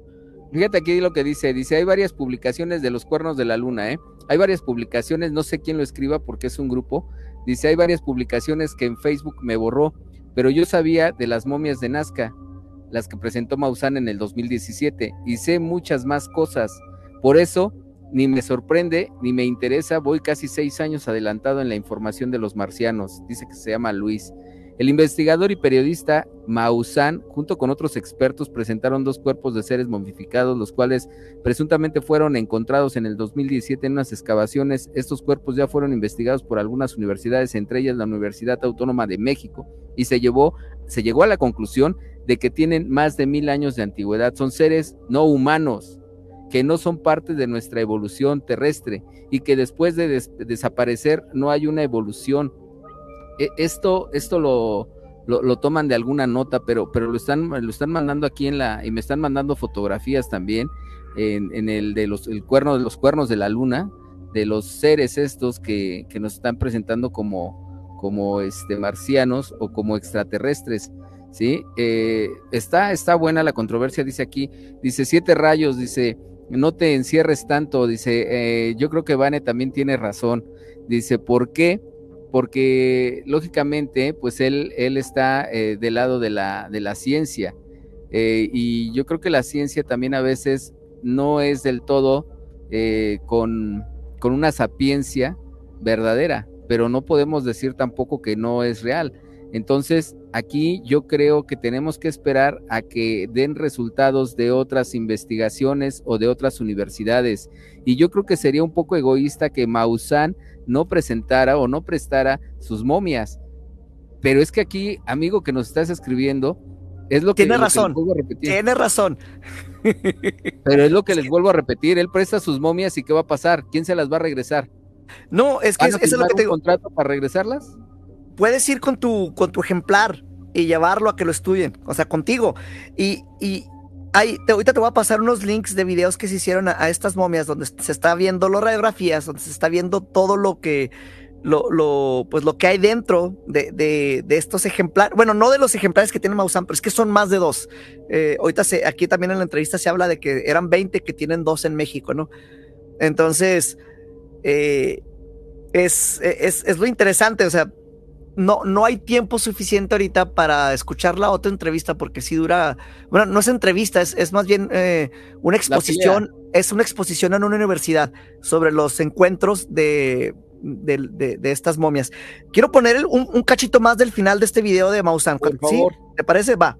Fíjate aquí lo que dice, dice, hay varias publicaciones de los cuernos de la luna, ¿eh? Hay varias publicaciones, no sé quién lo escriba porque es un grupo. Dice, hay varias publicaciones que en Facebook me borró, pero yo sabía de las momias de Nazca, las que presentó Maussan en el 2017, y sé muchas más cosas. Por eso, ni me sorprende, ni me interesa, voy casi seis años adelantado en la información de los marcianos. Dice que se llama Luis. El investigador y periodista Maussan, junto con otros expertos, presentaron dos cuerpos de seres momificados, los cuales presuntamente fueron encontrados en el 2017 en unas excavaciones. Estos cuerpos ya fueron investigados por algunas universidades, entre ellas la Universidad Autónoma de México, y se, llevó, se llegó a la conclusión de que tienen más de mil años de antigüedad. Son seres no humanos, que no son parte de nuestra evolución terrestre y que después de desaparecer no hay una evolución esto, esto lo, lo, toman de alguna nota, pero, pero lo están, lo están mandando aquí en la, y me están mandando fotografías también en, el de los, el cuerno de los cuernos de la luna, de los seres estos que, que nos están presentando como, como este marcianos o como extraterrestres. ¿sí? Eh, está, está buena la controversia, dice aquí, dice siete rayos, dice, no te encierres tanto, dice, eh, yo creo que Vane también tiene razón, dice, ¿por qué? Porque lógicamente, pues él, él está eh, del lado de la, de la ciencia. Eh, y yo creo que la ciencia también a veces no es del todo eh, con, con una sapiencia verdadera, pero no podemos decir tampoco que no es real. Entonces, aquí yo creo que tenemos que esperar a que den resultados de otras investigaciones o de otras universidades. Y yo creo que sería un poco egoísta que Maussan no presentara o no prestara sus momias. Pero es que aquí, amigo que nos estás escribiendo, es lo que, tiene razón, Tiene razón. Pero es lo que les vuelvo a repetir, él presta sus momias y ¿qué va a pasar? ¿Quién se las va a regresar? No, es que es, es lo que te digo. contrato para regresarlas? Puedes ir con tu con tu ejemplar y llevarlo a que lo estudien, o sea, contigo. Y, y ahorita te voy a pasar unos links de videos que se hicieron a, estas momias donde se está viendo las radiografías, donde se está viendo todo lo que, lo, pues lo que hay dentro de, de, de, estos ejemplares. Bueno, no de los ejemplares que tiene Maussan, pero es que son más de dos. Eh, ahorita se, aquí también en la entrevista se habla de que eran 20 que tienen dos en México, ¿no? Entonces, eh, es, es, es, lo interesante, o sea, no, no hay tiempo suficiente ahorita para escuchar la otra entrevista porque si dura, bueno, no es entrevista, es, es más bien eh, una exposición, es una exposición en una universidad sobre los encuentros de, de, de, estas momias. Quiero poner un, un, cachito más del final de este video de Maussan. ¿Sí? ¿Te parece? Va.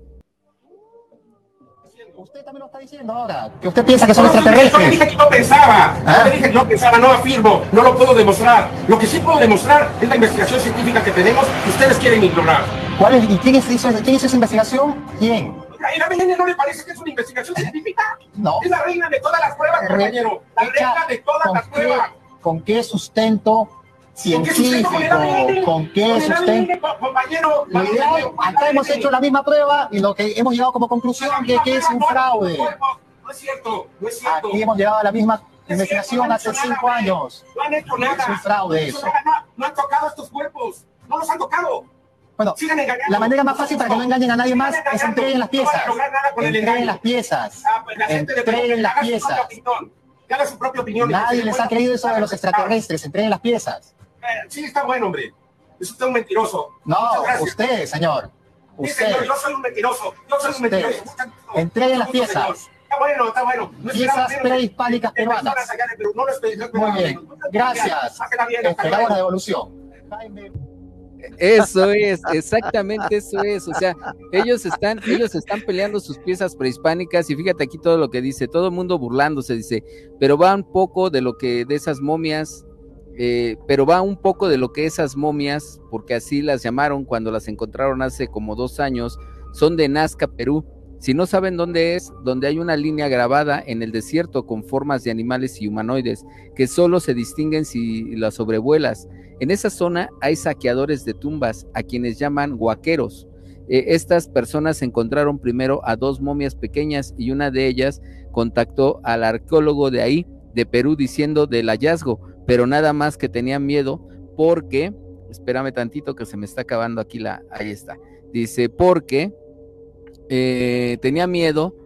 Usted también lo está diciendo ahora, que usted piensa que son extraterrestres. Yo le dije que no pensaba, yo ¿Ah? le dije que no pensaba, no afirmo, no lo puedo demostrar. Lo que sí puedo demostrar es la investigación científica que tenemos que ustedes quieren ignorar. ¿Cuál es, ¿Y quién es, quién es esa investigación? ¿Quién? ¿Y la BN no le parece que es una investigación científica? No. Es la reina de todas las pruebas, compañero. La reina de todas las pruebas. ¿Con qué sustento científico, con qué sustento. Compañero, acá hemos hecho la misma prueba y lo que hemos llegado como conclusión es que es un fraude. No es cierto, no es cierto. Aquí hemos llegado a la misma investigación hace cinco años. No han hecho nada. Es un fraude eso. No han tocado estos cuerpos, no los han tocado. Bueno, la manera más fácil para que no engañen a nadie más es entreguen las piezas. Entreguen las piezas. Entreguen las piezas. Nadie les ha creído eso de los extraterrestres, entreguen las piezas. Sí, está bueno, hombre. Es usted un mentiroso. No, usted, señor. Usted. Sí, señor, yo soy un mentiroso. Yo soy un mentiroso. Entreguen las piezas. Está bueno, está bueno. No piezas prehispánicas peruanas. Muy bien, gracias. Esperamos la devolución. Eso es, exactamente eso es. O sea, ellos están, ellos están peleando sus piezas prehispánicas y fíjate aquí todo lo que dice, todo el mundo burlándose, dice, pero va un poco de lo que de esas momias, eh, pero va un poco de lo que esas momias, porque así las llamaron cuando las encontraron hace como dos años, son de Nazca, Perú. Si no saben dónde es, donde hay una línea grabada en el desierto con formas de animales y humanoides que solo se distinguen si las sobrevuelas. En esa zona hay saqueadores de tumbas, a quienes llaman guaqueros. Eh, estas personas encontraron primero a dos momias pequeñas y una de ellas contactó al arqueólogo de ahí, de Perú, diciendo del hallazgo, pero nada más que tenían miedo porque, espérame tantito que se me está acabando aquí la, ahí está, dice, porque eh, tenía miedo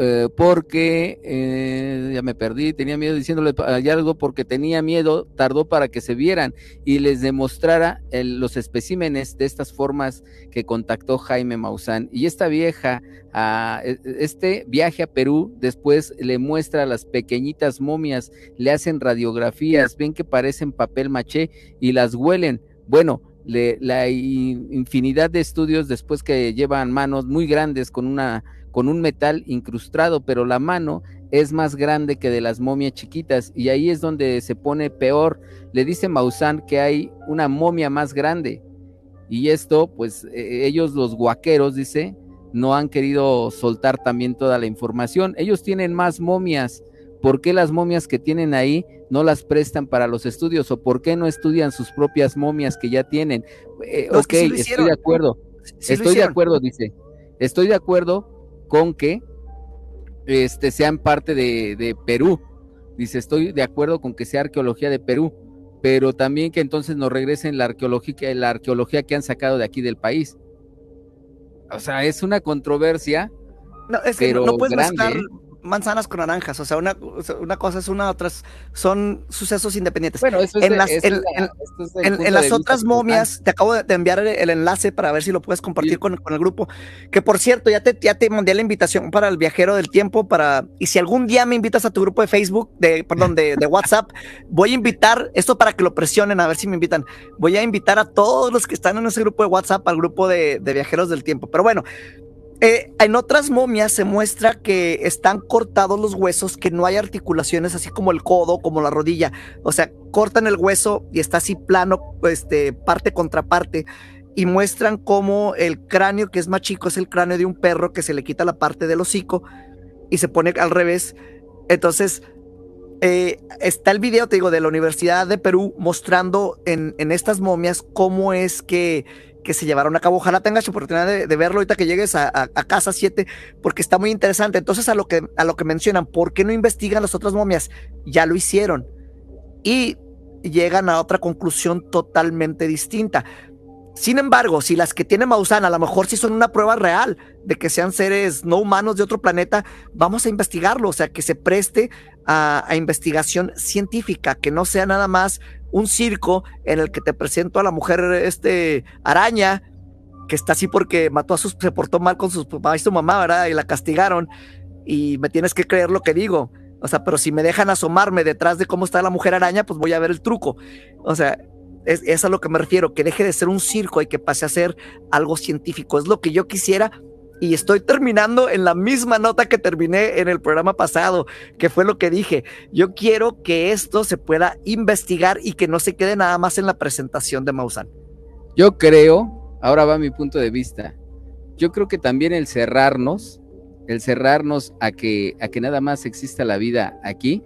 eh, porque eh, ya me perdí, tenía miedo diciéndole algo porque tenía miedo, tardó para que se vieran y les demostrara los especímenes de estas formas que contactó Jaime Maussan. Y esta vieja, a, e, este viaje a Perú, después le muestra las pequeñitas momias, le hacen radiografías, ven que parecen papel maché y las huelen. Bueno, la infinidad de estudios después que llevan manos muy grandes con una con un metal incrustado, pero la mano es más grande que de las momias chiquitas y ahí es donde se pone peor. Le dice Maussan que hay una momia más grande y esto, pues e, ellos los guaqueros, dice, no han querido soltar también toda la información. Ellos tienen más momias. ¿Por qué las momias que tienen ahí no las prestan para los estudios? ¿O por qué no estudian sus propias momias que ya tienen? Eh, ok, estoy de acuerdo. estoy de acuerdo, dice. Estoy de acuerdo con que este, sean parte de, Perú. Dice, estoy de acuerdo con que sea arqueología de Perú, pero también que entonces nos regresen la arqueología, la arqueología que han sacado de aquí del país. O sea, es una controversia. No, es que no puedes grande manzanas con naranjas, o sea, una, una cosa es una, otras son sucesos independientes. Bueno, eso es en, las, en, las otras momias, te acabo de enviar el, enlace para ver si lo puedes compartir con, el grupo, que por cierto, ya te, ya te mandé la invitación para el viajero del tiempo, para, y si algún día me invitas a tu grupo de Facebook, de, perdón, de, de WhatsApp, voy a invitar, esto para que lo presionen, a ver si me invitan, voy a invitar a todos los que están en ese grupo de WhatsApp al grupo de, de viajeros del tiempo, pero bueno, eh, en otras momias se muestra que están cortados los huesos, que no hay articulaciones, así como el codo, como la rodilla. O sea, cortan el hueso y está así plano, este, parte contra parte. Y muestran cómo el cráneo, que es más chico, es el cráneo de un perro que se le quita la parte del hocico y se pone al revés. Entonces, eh, está el video, te digo, de la Universidad de Perú mostrando en, en estas momias cómo es que que se llevaron a cabo. Ojalá tengas oportunidad de, verlo ahorita que llegues a, casa 7, porque está muy interesante. Entonces, a lo, que, a lo que mencionan, ¿por qué no investigan las otras momias? Ya lo hicieron. Y llegan a otra conclusión totalmente distinta. Sin embargo, si las que tiene Maussan a lo mejor sí son una prueba real de que sean seres no humanos de otro planeta, vamos a investigarlo, o sea, que se preste a, investigación científica, que no sea nada más un circo en el que te presento a la mujer este araña que está así porque mató a sus se portó mal con sus papás y su mamá, ¿verdad? Y la castigaron y me tienes que creer lo que digo. O sea, pero si me dejan asomarme detrás de cómo está la mujer araña, pues voy a ver el truco. O sea, es, es a lo que me refiero, que deje de ser un circo y que pase a ser algo científico. Es lo que yo quisiera y estoy terminando en la misma nota que terminé en el programa pasado, que fue lo que dije. Yo quiero que esto se pueda investigar y que no se quede nada más en la presentación de Maussan. Yo creo, ahora va mi punto de vista, yo creo que también el cerrarnos, el cerrarnos a que, a que nada más exista la vida aquí.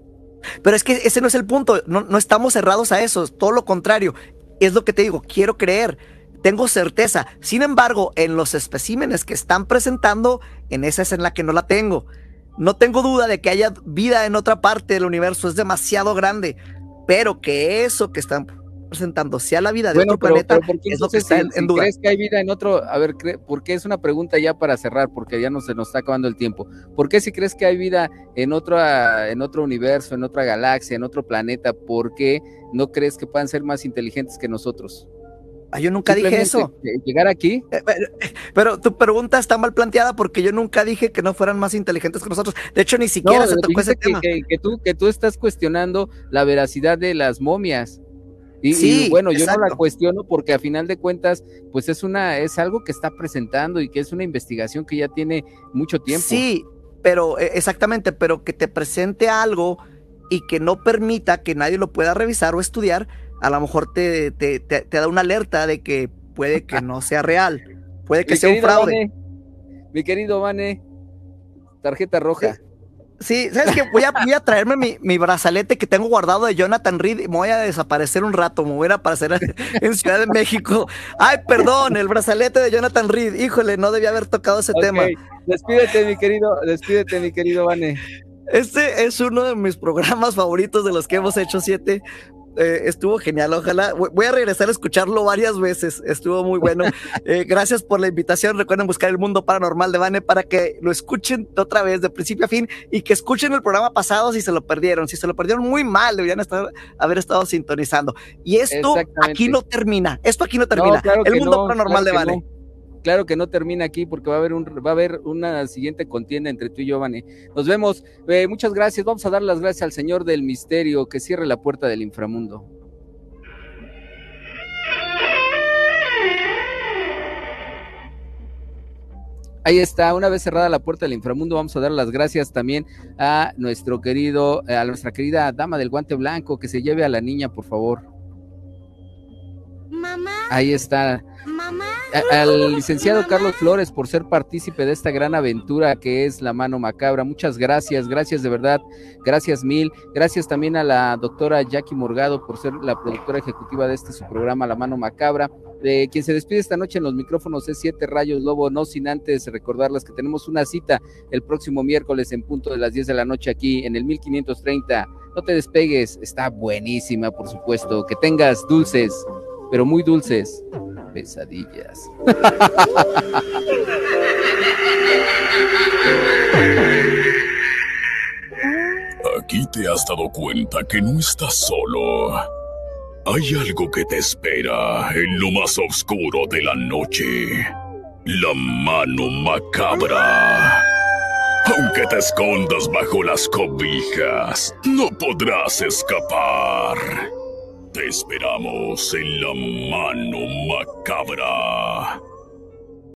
Pero es que ese no es el punto, no, no estamos cerrados a eso, todo lo contrario. Es lo que te digo, quiero creer tengo certeza. Sin embargo, en los especímenes que están presentando, en esa es en la que no la tengo. No tengo duda de que haya vida en otra parte del universo, es demasiado grande. Pero que eso que están presentando sea la vida de otro planeta, es lo que está en, duda. ¿Crees que hay vida en otro? A ver, ¿por qué es una pregunta ya para cerrar? Porque ya no se nos está acabando el tiempo. ¿Por qué si crees que hay vida en otro, en otro universo, en otra galaxia, en otro planeta, por qué no crees que puedan ser más inteligentes que nosotros? Ah, yo nunca dije eso. Llegar aquí. Eh, pero, tu pregunta está mal planteada porque yo nunca dije que no fueran más inteligentes que nosotros. De hecho, ni siquiera se tocó ese tema. Que, tú, que tú estás cuestionando la veracidad de las momias. Y, bueno, yo no la cuestiono porque a final de cuentas, pues es una, es algo que está presentando y que es una investigación que ya tiene mucho tiempo. Sí, pero e, exactamente, pero que te presente algo y que no permita que nadie lo pueda revisar o estudiar, a lo mejor te, te, te, da una alerta de que puede que no sea real, puede que sea un fraude. mi querido Vane, tarjeta roja. Sí, ¿sabes qué? Voy a, voy a traerme mi, mi, brazalete que tengo guardado de Jonathan Reed y me voy a desaparecer un rato, me voy a aparecer en Ciudad de México. Ay, perdón, el brazalete de Jonathan Reed. Híjole, no debía haber tocado ese tema. Despídete, mi querido, despídete, mi querido Vane. Este es uno de mis programas favoritos de los que hemos hecho siete, eh, estuvo genial. Ojalá voy a regresar a escucharlo varias veces. Estuvo muy bueno. Eh, gracias por la invitación. Recuerden buscar el mundo paranormal de Vane para que lo escuchen otra vez de principio a fin y que escuchen el programa pasado si se lo perdieron. Si se lo perdieron muy mal, deberían estar, haber estado sintonizando. Y esto aquí no termina. Esto aquí no termina. el mundo paranormal de Vane. Claro que no termina aquí porque va a haber un, va a haber una siguiente contienda entre tú y yo, Vane. Nos vemos. Eh, muchas gracias. Vamos a dar las gracias al Señor del Misterio que cierre la puerta del inframundo. Ahí está, una vez cerrada la puerta del inframundo, vamos a dar las gracias también a nuestro querido, a nuestra querida dama del guante blanco, que se lleve a la niña, por favor. Mamá. Ahí está. Al licenciado Carlos Flores por ser partícipe de esta gran aventura que es La Mano Macabra. Muchas gracias, gracias de verdad, gracias mil. Gracias también a la doctora Jackie Morgado por ser la productora ejecutiva de este su programa La Mano Macabra. De quien se despide esta noche en los micrófonos es Siete Rayos Lobo, no sin antes recordarles que tenemos una cita el próximo miércoles en punto de las 10 de la noche aquí en el 1530. No te despegues, está buenísima, por supuesto. Que tengas dulces, pero muy dulces pesadillas. Aquí te has dado cuenta que no estás solo. Hay algo que te espera en lo más oscuro de la noche. La mano macabra. Aunque te escondas bajo las cobijas, no podrás escapar. Te esperamos en la mano macabra.